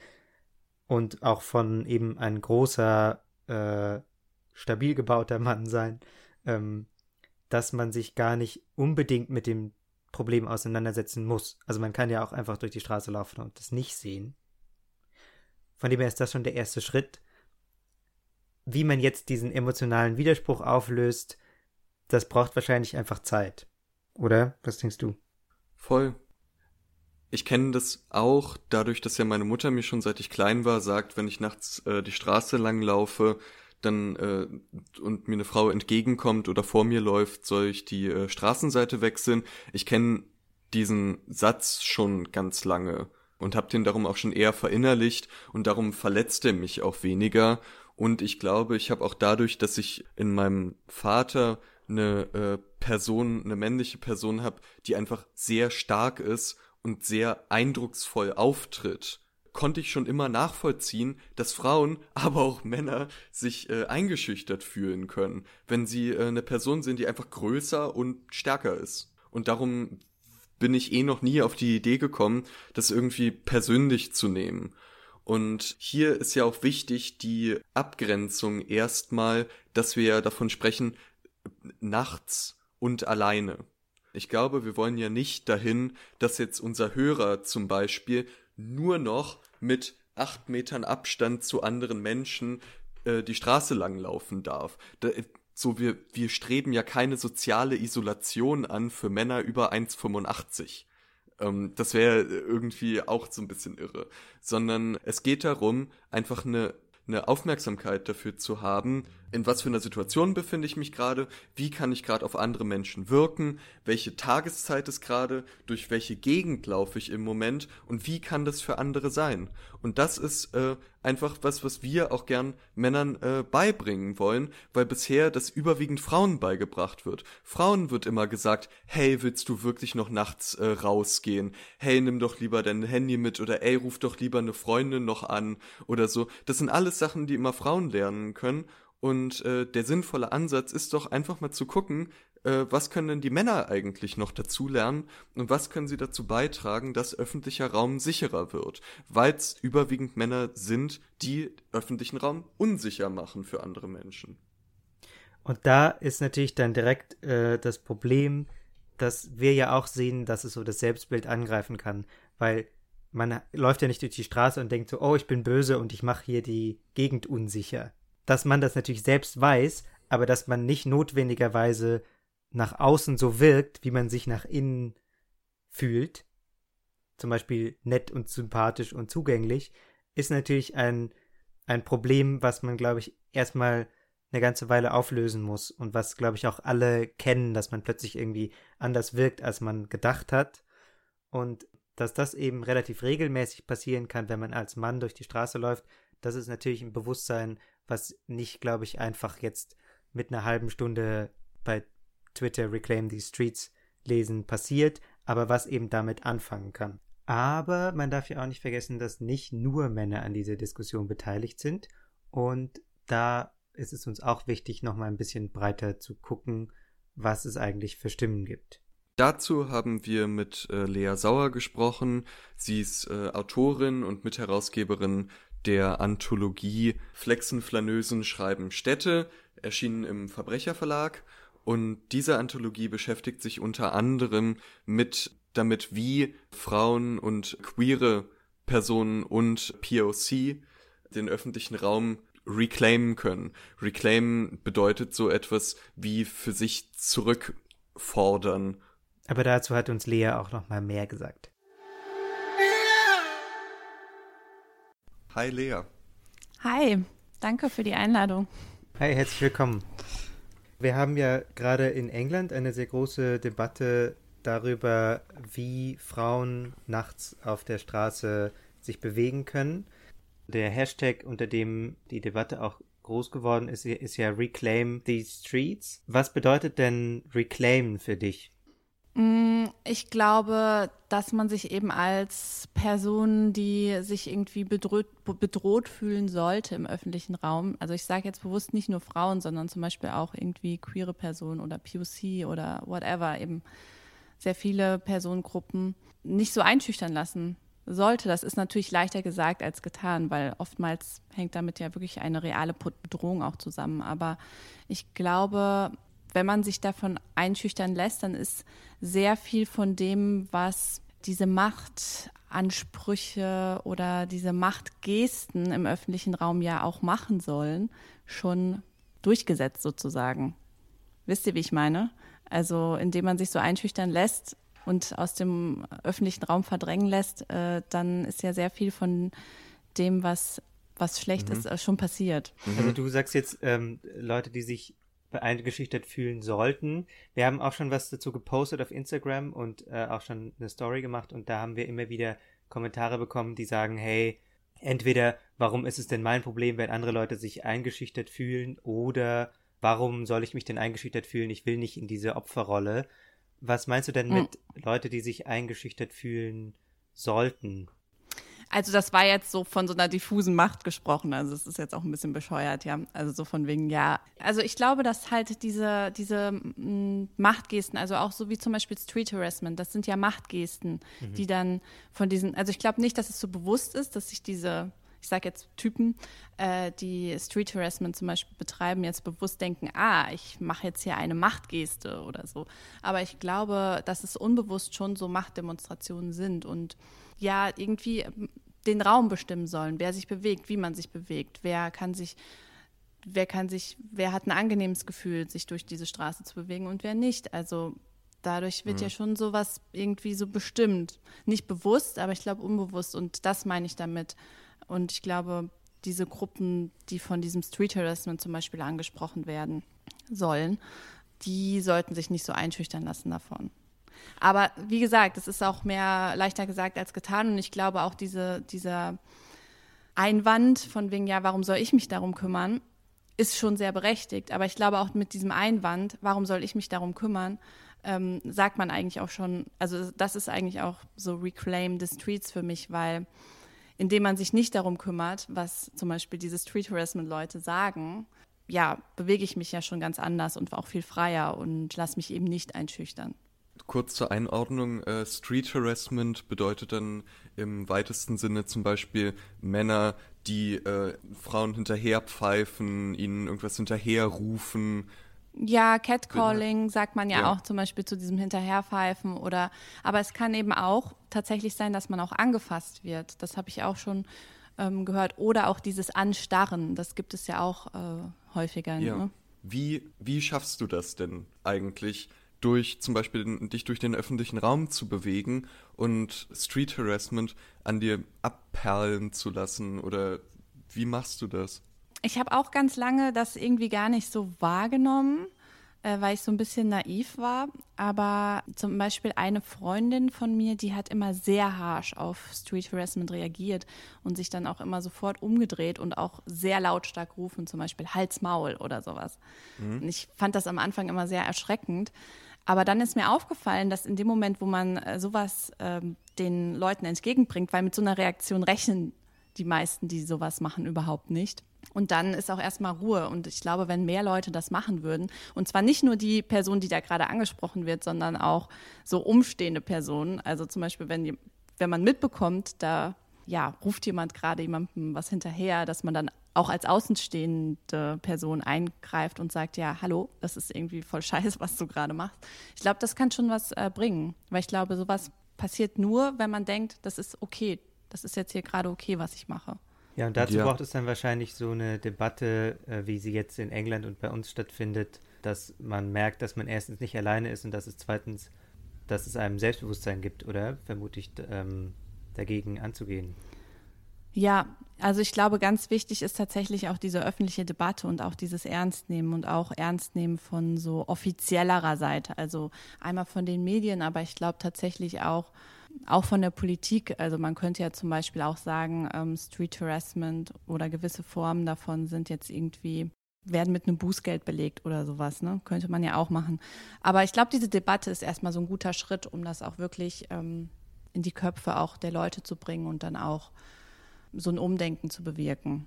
und auch von eben ein großer, äh, stabil gebauter Mann sein, ähm, dass man sich gar nicht unbedingt mit dem Problem auseinandersetzen muss. Also man kann ja auch einfach durch die Straße laufen und das nicht sehen. Von dem her ist das schon der erste Schritt. Wie man jetzt diesen emotionalen Widerspruch auflöst, das braucht wahrscheinlich einfach Zeit. Oder? Was denkst du? Voll. Ich kenne das auch dadurch, dass ja meine Mutter mir schon seit ich klein war sagt, wenn ich nachts äh, die Straße lang laufe, dann äh, und mir eine Frau entgegenkommt oder vor mir läuft, soll ich die äh, Straßenseite wechseln. Ich kenne diesen Satz schon ganz lange und habe den darum auch schon eher verinnerlicht und darum verletzt er mich auch weniger. Und ich glaube, ich habe auch dadurch, dass ich in meinem Vater eine äh, Person, eine männliche Person habe, die einfach sehr stark ist und sehr eindrucksvoll auftritt, konnte ich schon immer nachvollziehen, dass Frauen, aber auch Männer sich äh, eingeschüchtert fühlen können, wenn sie äh, eine Person sind, die einfach größer und stärker ist. Und darum bin ich eh noch nie auf die Idee gekommen, das irgendwie persönlich zu nehmen. Und hier ist ja auch wichtig die Abgrenzung erstmal, dass wir davon sprechen, nachts und alleine. Ich glaube, wir wollen ja nicht dahin, dass jetzt unser Hörer zum Beispiel nur noch mit acht Metern Abstand zu anderen Menschen äh, die Straße langlaufen darf. Da, so, wir, wir streben ja keine soziale Isolation an für Männer über 1,85. Ähm, das wäre irgendwie auch so ein bisschen irre. Sondern es geht darum, einfach eine, eine Aufmerksamkeit dafür zu haben, in was für einer Situation befinde ich mich gerade, wie kann ich gerade auf andere Menschen wirken, welche Tageszeit ist gerade, durch welche Gegend laufe ich im Moment und wie kann das für andere sein. Und das ist äh, einfach was, was wir auch gern Männern äh, beibringen wollen, weil bisher das überwiegend Frauen beigebracht wird. Frauen wird immer gesagt, hey, willst du wirklich noch nachts äh, rausgehen? Hey, nimm doch lieber dein Handy mit oder ey, ruf doch lieber eine Freundin noch an oder so. Das sind alles Sachen, die immer Frauen lernen können und äh, der sinnvolle Ansatz ist doch einfach mal zu gucken, äh, was können denn die Männer eigentlich noch dazu lernen und was können sie dazu beitragen, dass öffentlicher Raum sicherer wird, weil es überwiegend Männer sind, die öffentlichen Raum unsicher machen für andere Menschen. Und da ist natürlich dann direkt äh, das Problem, dass wir ja auch sehen, dass es so das Selbstbild angreifen kann, weil man läuft ja nicht durch die Straße und denkt so, oh, ich bin böse und ich mache hier die Gegend unsicher dass man das natürlich selbst weiß, aber dass man nicht notwendigerweise nach außen so wirkt, wie man sich nach innen fühlt, zum Beispiel nett und sympathisch und zugänglich, ist natürlich ein, ein Problem, was man, glaube ich, erstmal eine ganze Weile auflösen muss und was, glaube ich, auch alle kennen, dass man plötzlich irgendwie anders wirkt, als man gedacht hat. Und dass das eben relativ regelmäßig passieren kann, wenn man als Mann durch die Straße läuft, das ist natürlich ein Bewusstsein, was nicht, glaube ich, einfach jetzt mit einer halben Stunde bei Twitter Reclaim the Streets lesen passiert, aber was eben damit anfangen kann. Aber man darf ja auch nicht vergessen, dass nicht nur Männer an dieser Diskussion beteiligt sind und da ist es uns auch wichtig, nochmal ein bisschen breiter zu gucken, was es eigentlich für Stimmen gibt. Dazu haben wir mit äh, Lea Sauer gesprochen. Sie ist äh, Autorin und Mitherausgeberin der Anthologie Flexenflanösen schreiben Städte, erschienen im Verbrecherverlag. Und diese Anthologie beschäftigt sich unter anderem mit damit, wie Frauen und queere Personen und POC den öffentlichen Raum reclaimen können. Reclaim bedeutet so etwas wie für sich zurückfordern. Aber dazu hat uns Lea auch noch mal mehr gesagt. Hi Lea. Hi, danke für die Einladung. Hi, herzlich willkommen. Wir haben ja gerade in England eine sehr große Debatte darüber, wie Frauen nachts auf der Straße sich bewegen können. Der Hashtag, unter dem die Debatte auch groß geworden ist, ist ja Reclaim the Streets. Was bedeutet denn Reclaim für dich? Mm, ich glaube, dass man sich eben als Person, die sich irgendwie bedroht, bedroht fühlen sollte im öffentlichen Raum, also ich sage jetzt bewusst nicht nur Frauen, sondern zum Beispiel auch irgendwie queere Personen oder POC oder whatever, eben sehr viele Personengruppen, nicht so einschüchtern lassen sollte. Das ist natürlich leichter gesagt als getan, weil oftmals hängt damit ja wirklich eine reale Bedrohung auch zusammen. Aber ich glaube, wenn man sich davon einschüchtern lässt, dann ist sehr viel von dem, was diese Machtansprüche oder diese Machtgesten im öffentlichen Raum ja auch machen sollen, schon durchgesetzt sozusagen. Wisst ihr, wie ich meine? Also indem man sich so einschüchtern lässt und aus dem öffentlichen Raum verdrängen lässt, äh, dann ist ja sehr viel von dem, was, was schlecht mhm. ist, äh, schon passiert. Also du sagst jetzt, ähm, Leute, die sich eingeschüchtert fühlen sollten. Wir haben auch schon was dazu gepostet auf Instagram und äh, auch schon eine Story gemacht und da haben wir immer wieder Kommentare bekommen, die sagen, hey, entweder warum ist es denn mein Problem, wenn andere Leute sich eingeschüchtert fühlen oder warum soll ich mich denn eingeschüchtert fühlen? Ich will nicht in diese Opferrolle. Was meinst du denn hm. mit Leute, die sich eingeschüchtert fühlen sollten? Also das war jetzt so von so einer diffusen Macht gesprochen. Also es ist jetzt auch ein bisschen bescheuert, ja. Also so von wegen, ja. Also ich glaube, dass halt diese, diese m, Machtgesten, also auch so wie zum Beispiel Street Harassment, das sind ja Machtgesten, mhm. die dann von diesen, also ich glaube nicht, dass es so bewusst ist, dass sich diese ich sage jetzt Typen, äh, die Street Harassment zum Beispiel betreiben, jetzt bewusst denken, ah, ich mache jetzt hier eine Machtgeste oder so. Aber ich glaube, dass es unbewusst schon so Machtdemonstrationen sind und ja, irgendwie ähm, den Raum bestimmen sollen, wer sich bewegt, wie man sich bewegt, wer kann sich wer kann sich, wer hat ein angenehmes Gefühl, sich durch diese Straße zu bewegen und wer nicht. Also dadurch wird mhm. ja schon sowas irgendwie so bestimmt. Nicht bewusst, aber ich glaube unbewusst. Und das meine ich damit. Und ich glaube, diese Gruppen, die von diesem Street Harassment zum Beispiel angesprochen werden sollen, die sollten sich nicht so einschüchtern lassen davon. Aber wie gesagt, es ist auch mehr leichter gesagt als getan. Und ich glaube auch diese, dieser Einwand von wegen, ja, warum soll ich mich darum kümmern, ist schon sehr berechtigt. Aber ich glaube auch mit diesem Einwand, warum soll ich mich darum kümmern, ähm, sagt man eigentlich auch schon, also das ist eigentlich auch so Reclaim the Streets für mich, weil indem man sich nicht darum kümmert, was zum Beispiel diese Street Harassment-Leute sagen, ja, bewege ich mich ja schon ganz anders und auch viel freier und lasse mich eben nicht einschüchtern. Kurz zur Einordnung, äh, Street Harassment bedeutet dann im weitesten Sinne zum Beispiel Männer, die äh, Frauen hinterherpfeifen, ihnen irgendwas hinterherrufen, ja, Catcalling sagt man ja, ja, auch zum Beispiel zu diesem Hinterherpfeifen oder, aber es kann eben auch tatsächlich sein, dass man auch angefasst wird. Das habe ich auch schon ähm, gehört. Oder auch dieses Anstarren, das gibt es ja auch äh, häufiger. Ja. Ne? Wie, wie schaffst du das denn eigentlich, durch zum Beispiel dich durch den öffentlichen Raum zu bewegen und Street Harassment an dir abperlen zu lassen? Oder wie machst du das? Ich habe auch ganz lange das irgendwie gar nicht so wahrgenommen, äh, weil ich so ein bisschen naiv war. Aber zum Beispiel eine Freundin von mir, die hat immer sehr harsh auf Street Harassment reagiert und sich dann auch immer sofort umgedreht und auch sehr lautstark rufen, zum Beispiel Hals, Maul oder sowas. Mhm. Und ich fand das am Anfang immer sehr erschreckend. Aber dann ist mir aufgefallen, dass in dem Moment, wo man äh, sowas ähm, den Leuten entgegenbringt, weil mit so einer Reaktion rechnen die meisten, die sowas machen, überhaupt nicht. Und dann ist auch erstmal Ruhe. Und ich glaube, wenn mehr Leute das machen würden, und zwar nicht nur die Person, die da gerade angesprochen wird, sondern auch so umstehende Personen. Also zum Beispiel, wenn, wenn man mitbekommt, da ja, ruft jemand gerade jemandem was hinterher, dass man dann auch als außenstehende Person eingreift und sagt, ja, hallo, das ist irgendwie voll scheiße, was du gerade machst. Ich glaube, das kann schon was äh, bringen, weil ich glaube, sowas passiert nur, wenn man denkt, das ist okay, das ist jetzt hier gerade okay, was ich mache. Ja, und dazu ja. braucht es dann wahrscheinlich so eine Debatte, äh, wie sie jetzt in England und bei uns stattfindet, dass man merkt, dass man erstens nicht alleine ist und dass es zweitens, dass es einem Selbstbewusstsein gibt, oder? Vermutlich ähm, dagegen anzugehen. Ja, also ich glaube, ganz wichtig ist tatsächlich auch diese öffentliche Debatte und auch dieses Ernstnehmen und auch Ernstnehmen von so offiziellerer Seite. Also einmal von den Medien, aber ich glaube tatsächlich auch auch von der Politik. Also man könnte ja zum Beispiel auch sagen, ähm, Street Harassment oder gewisse Formen davon sind jetzt irgendwie werden mit einem Bußgeld belegt oder sowas, ne? Könnte man ja auch machen. Aber ich glaube, diese Debatte ist erstmal so ein guter Schritt, um das auch wirklich ähm, in die Köpfe auch der Leute zu bringen und dann auch so ein Umdenken zu bewirken.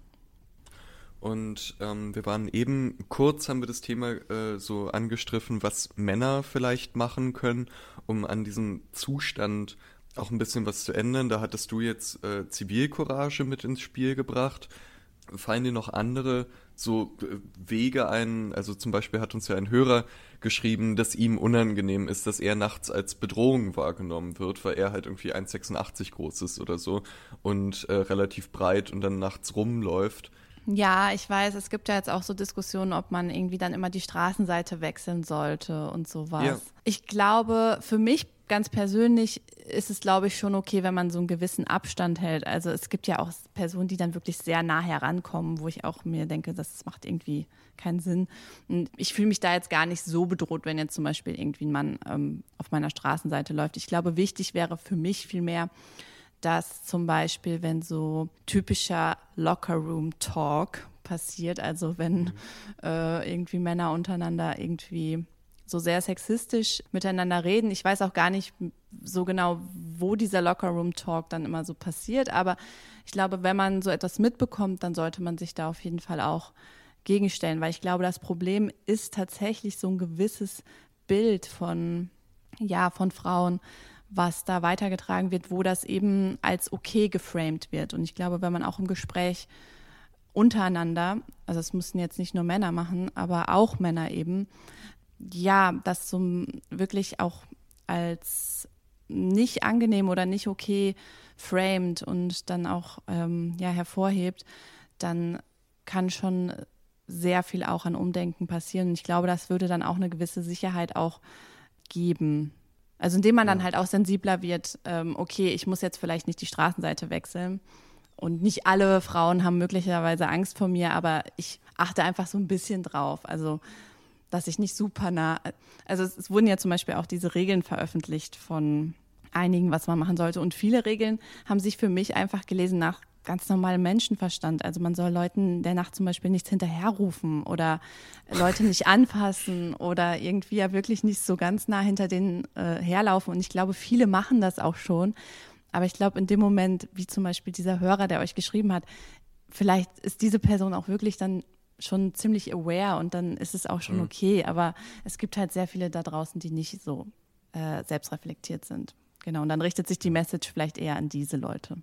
Und ähm, wir waren eben kurz, haben wir das Thema äh, so angestriffen, was Männer vielleicht machen können, um an diesem Zustand auch ein bisschen was zu ändern. Da hattest du jetzt äh, Zivilcourage mit ins Spiel gebracht. Fallen dir noch andere so äh, Wege ein? Also zum Beispiel hat uns ja ein Hörer geschrieben, dass ihm unangenehm ist, dass er nachts als Bedrohung wahrgenommen wird, weil er halt irgendwie 1,86 groß ist oder so und äh, relativ breit und dann nachts rumläuft. Ja, ich weiß, es gibt ja jetzt auch so Diskussionen, ob man irgendwie dann immer die Straßenseite wechseln sollte und sowas. Ja. Ich glaube, für mich ganz persönlich ist es, glaube ich, schon okay, wenn man so einen gewissen Abstand hält. Also es gibt ja auch Personen, die dann wirklich sehr nah herankommen, wo ich auch mir denke, das macht irgendwie keinen Sinn. Und ich fühle mich da jetzt gar nicht so bedroht, wenn jetzt zum Beispiel irgendwie ein Mann ähm, auf meiner Straßenseite läuft. Ich glaube, wichtig wäre für mich vielmehr, dass zum Beispiel, wenn so typischer Locker-Room-Talk passiert, also wenn mhm. äh, irgendwie Männer untereinander irgendwie so sehr sexistisch miteinander reden. Ich weiß auch gar nicht so genau, wo dieser Locker-Room-Talk dann immer so passiert, aber ich glaube, wenn man so etwas mitbekommt, dann sollte man sich da auf jeden Fall auch gegenstellen, weil ich glaube, das Problem ist tatsächlich so ein gewisses Bild von, ja, von Frauen, was da weitergetragen wird, wo das eben als okay geframed wird. Und ich glaube, wenn man auch im Gespräch untereinander, also es müssen jetzt nicht nur Männer machen, aber auch Männer eben, ja, das zum wirklich auch als nicht angenehm oder nicht okay framed und dann auch ähm, ja hervorhebt, dann kann schon sehr viel auch an Umdenken passieren. Und ich glaube, das würde dann auch eine gewisse Sicherheit auch geben. Also indem man dann halt auch sensibler wird, ähm, okay, ich muss jetzt vielleicht nicht die Straßenseite wechseln. Und nicht alle Frauen haben möglicherweise Angst vor mir, aber ich achte einfach so ein bisschen drauf. Also dass ich nicht super nah, also es, es wurden ja zum Beispiel auch diese Regeln veröffentlicht von einigen, was man machen sollte. Und viele Regeln haben sich für mich einfach gelesen nach ganz normalem Menschenverstand. Also man soll Leuten der Nacht zum Beispiel nichts hinterherrufen oder Leute nicht anfassen oder irgendwie ja wirklich nicht so ganz nah hinter denen äh, herlaufen. Und ich glaube, viele machen das auch schon. Aber ich glaube, in dem Moment, wie zum Beispiel dieser Hörer, der euch geschrieben hat, vielleicht ist diese Person auch wirklich dann schon ziemlich aware und dann ist es auch schon mhm. okay. Aber es gibt halt sehr viele da draußen, die nicht so äh, selbstreflektiert sind. Genau, und dann richtet sich die Message vielleicht eher an diese Leute.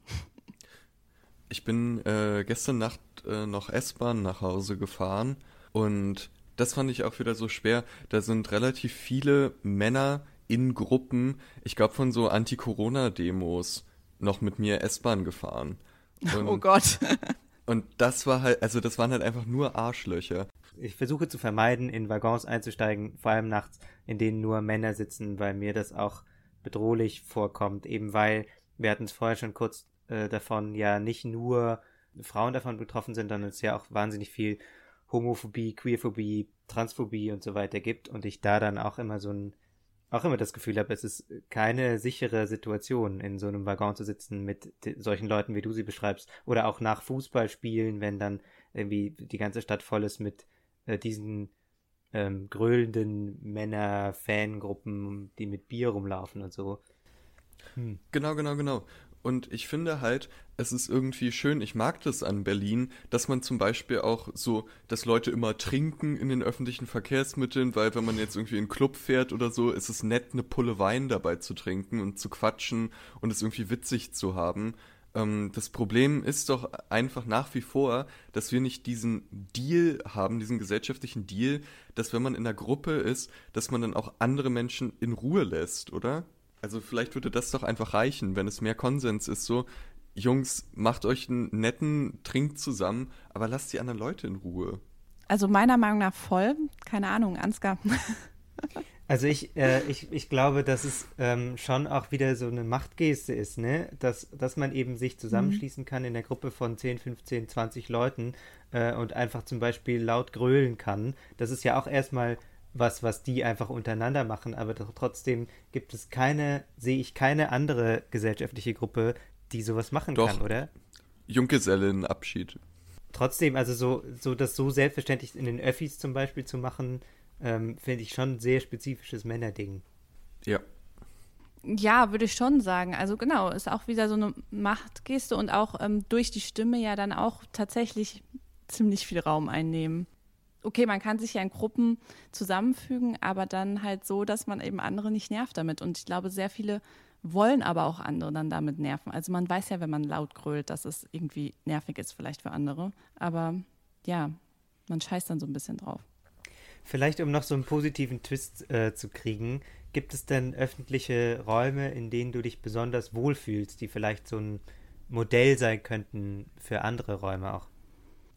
Ich bin äh, gestern Nacht äh, noch S-Bahn nach Hause gefahren und das fand ich auch wieder so schwer. Da sind relativ viele Männer in Gruppen, ich glaube von so Anti-Corona-Demos, noch mit mir S-Bahn gefahren. Und oh Gott. Und das war halt, also das waren halt einfach nur Arschlöcher. Ich versuche zu vermeiden, in Waggons einzusteigen, vor allem nachts, in denen nur Männer sitzen, weil mir das auch bedrohlich vorkommt, eben weil, wir hatten es vorher schon kurz äh, davon, ja nicht nur Frauen davon betroffen sind, sondern es ja auch wahnsinnig viel Homophobie, Queerphobie, Transphobie und so weiter gibt und ich da dann auch immer so ein auch immer das Gefühl habe, es ist keine sichere Situation, in so einem Waggon zu sitzen mit solchen Leuten, wie du sie beschreibst. Oder auch nach Fußballspielen, wenn dann irgendwie die ganze Stadt voll ist mit äh, diesen ähm, gröhlenden Männer-Fangruppen, die mit Bier rumlaufen und so. Hm. Genau, genau, genau. Und ich finde halt, es ist irgendwie schön, ich mag das an Berlin, dass man zum Beispiel auch so, dass Leute immer trinken in den öffentlichen Verkehrsmitteln, weil wenn man jetzt irgendwie in einen Club fährt oder so, ist es nett, eine Pulle Wein dabei zu trinken und zu quatschen und es irgendwie witzig zu haben. Ähm, das Problem ist doch einfach nach wie vor, dass wir nicht diesen Deal haben, diesen gesellschaftlichen Deal, dass wenn man in einer Gruppe ist, dass man dann auch andere Menschen in Ruhe lässt, oder? Also vielleicht würde das doch einfach reichen, wenn es mehr Konsens ist, so, Jungs, macht euch einen netten Trink zusammen, aber lasst die anderen Leute in Ruhe. Also meiner Meinung nach voll, keine Ahnung, Ansgar. Also ich, äh, ich, ich glaube, dass es ähm, schon auch wieder so eine Machtgeste ist, ne? Dass, dass man eben sich zusammenschließen mhm. kann in der Gruppe von 10, 15, 20 Leuten äh, und einfach zum Beispiel laut grölen kann. Das ist ja auch erstmal was, was die einfach untereinander machen, aber trotzdem gibt es keine, sehe ich keine andere gesellschaftliche Gruppe, die sowas machen Doch. kann, oder? Junggesellenabschied. Trotzdem, also so, so das so selbstverständlich in den Öffis zum Beispiel zu machen, ähm, finde ich schon ein sehr spezifisches Männerding. Ja. Ja, würde ich schon sagen. Also genau, ist auch wieder so eine Machtgeste und auch ähm, durch die Stimme ja dann auch tatsächlich ziemlich viel Raum einnehmen okay, man kann sich ja in Gruppen zusammenfügen, aber dann halt so, dass man eben andere nicht nervt damit. Und ich glaube, sehr viele wollen aber auch andere dann damit nerven. Also man weiß ja, wenn man laut grölt, dass es irgendwie nervig ist vielleicht für andere. Aber ja, man scheißt dann so ein bisschen drauf. Vielleicht, um noch so einen positiven Twist äh, zu kriegen, gibt es denn öffentliche Räume, in denen du dich besonders wohlfühlst, die vielleicht so ein Modell sein könnten für andere Räume auch?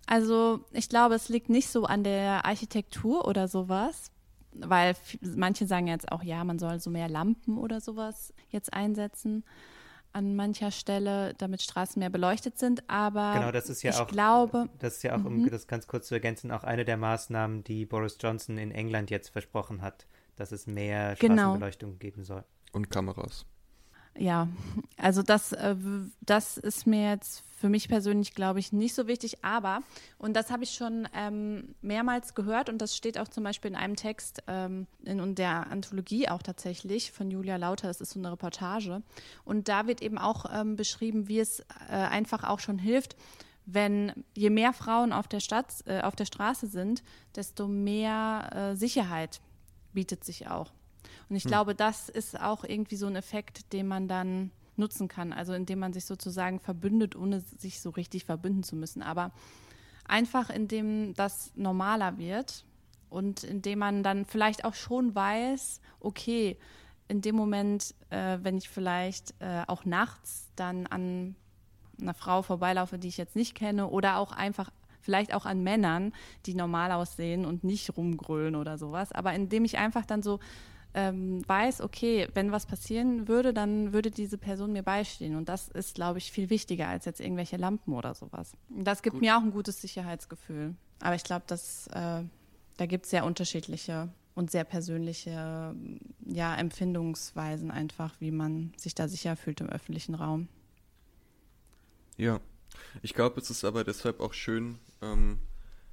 Also ich glaube, es liegt nicht so an der Architektur oder sowas, weil manche sagen jetzt auch, ja, man soll so mehr Lampen oder sowas jetzt einsetzen an mancher Stelle, damit Straßen mehr beleuchtet sind. Aber genau, das ist ja ich auch, glaube, das ist ja auch, um Mhm. das ganz kurz zu ergänzen, auch eine der Maßnahmen, die Boris Johnson in England jetzt versprochen hat, dass es mehr Genau. Straßenbeleuchtung geben soll. Und Kameras. Ja, also das, äh, das ist mir jetzt für mich persönlich, glaube ich, nicht so wichtig. Aber, und das habe ich schon ähm, mehrmals gehört, und das steht auch zum Beispiel in einem Text ähm, in der Anthologie auch tatsächlich von Julia Lauter, das ist so eine Reportage. Und da wird eben auch ähm, beschrieben, wie es äh, einfach auch schon hilft, wenn je mehr Frauen auf der, Stadt, äh, auf der Straße sind, desto mehr äh, Sicherheit bietet sich auch. Und ich glaube, das ist auch irgendwie so ein Effekt, den man dann nutzen kann. Also indem man sich sozusagen verbündet, ohne sich so richtig verbünden zu müssen. Aber einfach indem das normaler wird und indem man dann vielleicht auch schon weiß, okay, in dem Moment, äh, wenn ich vielleicht äh, auch nachts dann an einer Frau vorbeilaufe, die ich jetzt nicht kenne, oder auch einfach vielleicht auch an Männern, die normal aussehen und nicht rumgrölen oder sowas, aber indem ich einfach dann so ähm, weiß, okay, wenn was passieren würde, dann würde diese Person mir beistehen. Und das ist, glaube ich, viel wichtiger als jetzt irgendwelche Lampen oder sowas. Das gibt Gut. mir auch ein gutes Sicherheitsgefühl. Aber ich glaube, dass äh, da gibt es sehr unterschiedliche und sehr persönliche ja, Empfindungsweisen einfach, wie man sich da sicher fühlt im öffentlichen Raum. Ja. Ich glaube, es ist aber deshalb auch schön, ähm,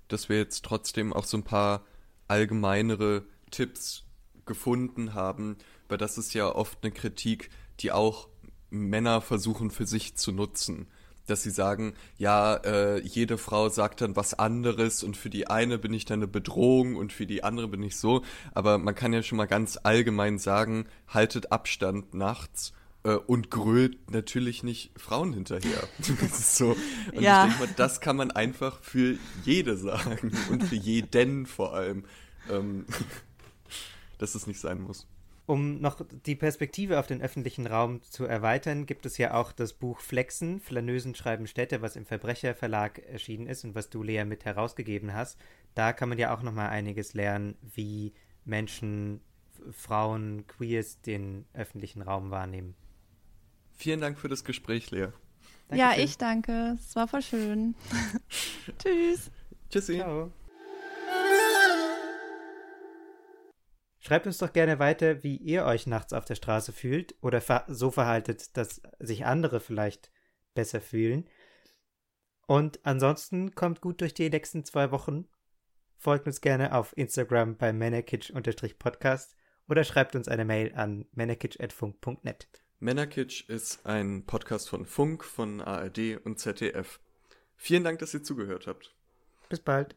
dass wir jetzt trotzdem auch so ein paar allgemeinere Tipps gefunden haben, weil das ist ja oft eine Kritik, die auch Männer versuchen für sich zu nutzen. Dass sie sagen, ja, äh, jede Frau sagt dann was anderes und für die eine bin ich dann eine Bedrohung und für die andere bin ich so. Aber man kann ja schon mal ganz allgemein sagen, haltet Abstand nachts äh, und grölt natürlich nicht Frauen hinterher. Das ist so. Und Ja. ich denke mal, das kann man einfach für jede sagen und für jeden vor allem, ähm, dass es nicht sein muss. Um noch die Perspektive auf den öffentlichen Raum zu erweitern, gibt es ja auch das Buch Flexen, Flanösen schreiben Städte, was im Verbrecherverlag erschienen ist und was du, Lea, mit herausgegeben hast. Da kann man ja auch nochmal einiges lernen, wie Menschen, Frauen, Queers den öffentlichen Raum wahrnehmen. Vielen Dank für das Gespräch, Lea. Ja, Dankeschön. ich danke. Es war voll schön. Tschüss. Tschüssi. Ciao. Schreibt uns doch gerne weiter, wie ihr euch nachts auf der Straße fühlt oder so verhaltet, dass sich andere vielleicht besser fühlen. Und ansonsten kommt gut durch die nächsten zwei Wochen. Folgt uns gerne auf Instagram bei männerkitsch-podcast oder schreibt uns eine Mail an männerkitsch.funk.net. Männerkitsch ist ein Podcast von Funk, von ARD und ZDF. Vielen Dank, dass ihr zugehört habt. Bis bald.